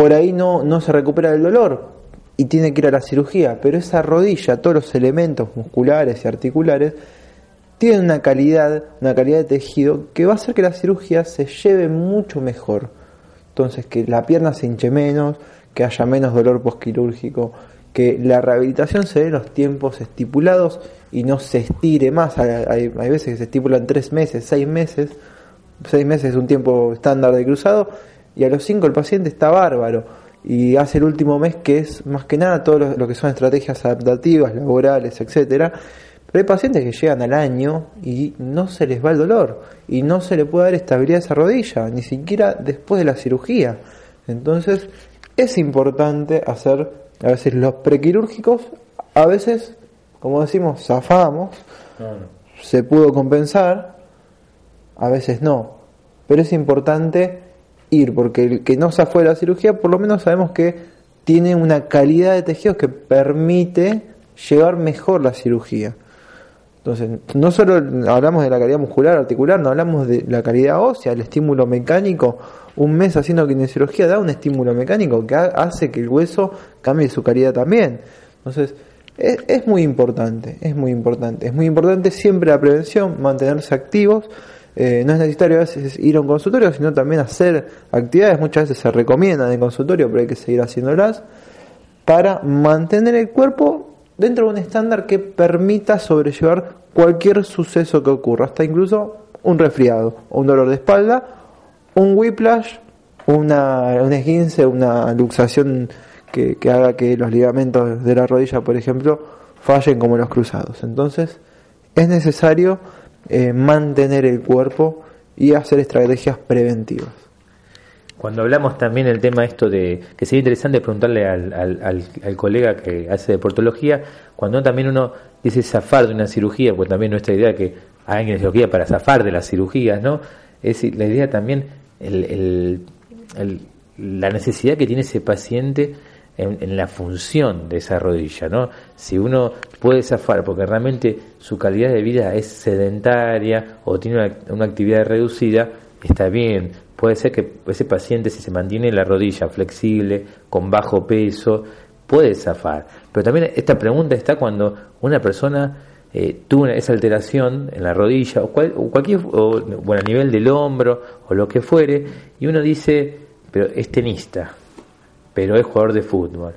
por ahí no, no se recupera el dolor y tiene que ir a la cirugía, pero esa rodilla, todos los elementos musculares y articulares, tienen una calidad, una calidad de tejido que va a hacer que la cirugía se lleve mucho mejor. Entonces, que la pierna se hinche menos, que haya menos dolor posquirúrgico, que la rehabilitación se dé en los tiempos estipulados y no se estire más. Hay veces que se estipulan tres meses, seis meses. Seis meses es un tiempo estándar de cruzado y a los 5 el paciente está bárbaro y hace el último mes que es más que nada todo lo, que son estrategias adaptativas, laborales, etcétera. Pero hay pacientes que llegan al año y no se les va el dolor y no se le puede dar estabilidad a esa rodilla, ni siquiera después de la cirugía. Entonces, es importante hacer a veces los prequirúrgicos, a veces, como decimos, zafamos, se pudo compensar, a veces no. Pero es importante ir, porque el que no zafó de la cirugía, por lo menos sabemos que tiene una calidad de tejidos que permite llevar mejor la cirugía. Entonces, no solo hablamos de la calidad muscular, articular, no hablamos de la calidad ósea, el estímulo mecánico. Un mes haciendo kinesiología da un estímulo mecánico que hace que el hueso cambie su calidad también. Entonces, es, muy importante, es muy importante. Es muy importante siempre la prevención, mantenerse activos. Eh, no es necesario a veces ir a un consultorio, sino también hacer actividades. Muchas veces se recomiendan en consultorio, pero hay que seguir haciéndolas para mantener el cuerpo dentro de un estándar que permita sobrellevar cualquier suceso que ocurra, hasta incluso un resfriado, un dolor de espalda, un whiplash, una, un esguince, una luxación que, que haga que los ligamentos de la rodilla, por ejemplo, fallen como los cruzados. Entonces, es necesario eh, mantener el cuerpo y hacer estrategias preventivas. Cuando hablamos también del tema esto de que sería interesante preguntarle al, al, al, colega que hace deportología, cuando también uno dice zafar de una cirugía, pues también nuestra idea que hay cirugía para zafar de las cirugías, ¿no? Es la idea también, el, el, la necesidad que tiene ese paciente en, la función de esa rodilla, ¿no? Si uno puede zafar porque realmente su calidad de vida es sedentaria o tiene una, una actividad reducida, está bien, Puede ser que ese paciente, si se mantiene la rodilla flexible, con bajo peso, puede zafar. Pero también esta pregunta está cuando una persona eh, tuvo esa alteración en la rodilla o, cualquier, o, bueno, a nivel del hombro o lo que fuere, y uno dice, pero es tenista, pero es jugador de fútbol,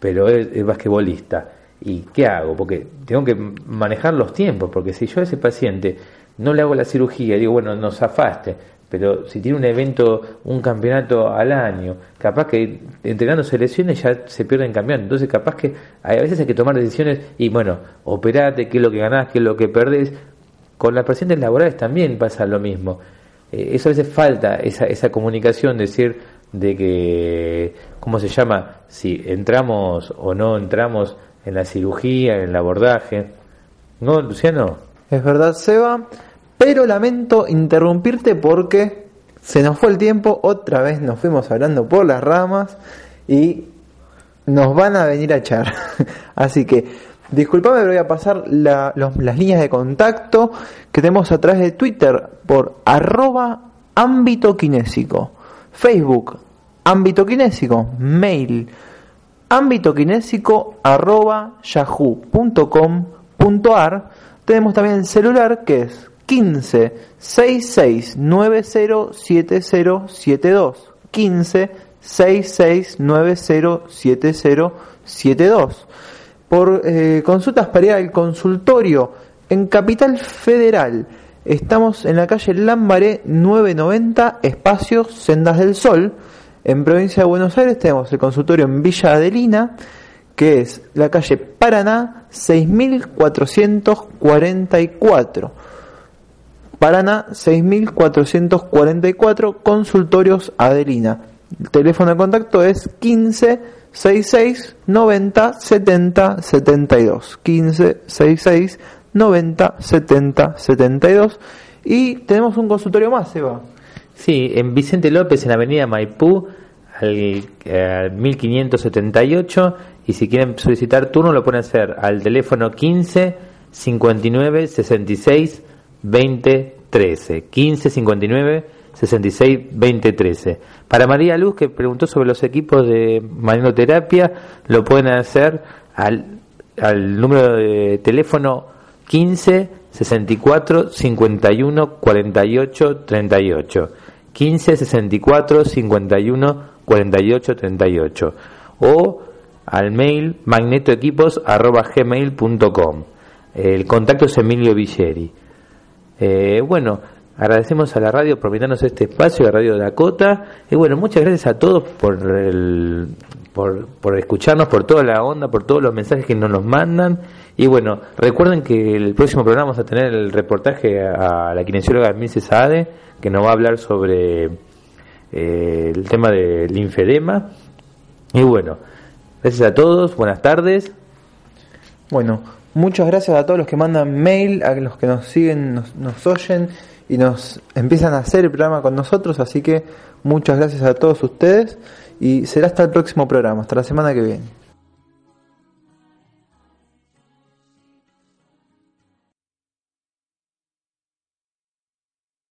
pero es, basquetbolista. ¿Y qué hago? Porque tengo que manejar los tiempos, porque si yo a ese paciente no le hago la cirugía, digo, bueno, no zafaste, pero si tiene un evento, un campeonato al año, capaz que entregando selecciones ya se pierden campeonatos. Entonces, capaz que a veces hay que tomar decisiones y, bueno, operate, qué es lo que ganás, qué es lo que perdés. Con las pacientes laborales también pasa lo mismo. Eh, eso a veces falta, esa, esa comunicación, decir de que, ¿cómo se llama? Si entramos o no entramos en la cirugía, en el abordaje. ¿No, Luciano? Es verdad, Seba. Pero lamento interrumpirte porque se nos fue el tiempo, otra vez nos fuimos hablando por las ramas y nos van a venir a echar. <laughs> Así que disculpame, pero voy a pasar las líneas de contacto que tenemos a través de Twitter por arroba ámbito kinésico, Facebook ámbito kinésico, mail ámbito kinésico. Tenemos también el celular que es 15 66 90 7072 15 66 90 7072 por eh, consultas para ir al consultorio en Capital Federal estamos en la calle Lambaré 990 espacio Sendas del Sol en provincia de Buenos Aires tenemos el consultorio en Villa Adelina que es la calle Paraná 6444 Paraná 6444, Consultorios Adelina. El teléfono de contacto es 15 66 90 70 72. 15 66 90 70 72. Y tenemos un consultorio más, Eva. Sí, en Vicente López, en avenida Maipú, al, al 1578. Y si quieren solicitar turno, lo pueden hacer al teléfono 15 59 66 2013, 15 59 66 2013. Para María Luz, que preguntó sobre los equipos de magnetoterapia, lo pueden hacer al, al número de teléfono 15 64 51 48 38. 15 64 51 48 38 o al mail magnetoequipos@gmail.com. El contacto es Emilio Villeri. Eh, bueno, agradecemos a la radio por brindarnos este espacio, a Radio Dakota. Y bueno, muchas gracias a todos por, el, por, por escucharnos, por toda la onda, por todos los mensajes que nos los mandan. Y bueno, recuerden que el próximo programa vamos a tener el reportaje a la kinesióloga Milce Saade, que nos va a hablar sobre eh, el tema del linfedema. Y bueno, gracias a todos, buenas tardes. Bueno, muchas gracias a todos los que mandan mail, a los que nos siguen, nos, nos oyen y nos empiezan a hacer el programa con nosotros, así que muchas gracias a todos ustedes y será hasta el próximo programa, hasta la semana que viene.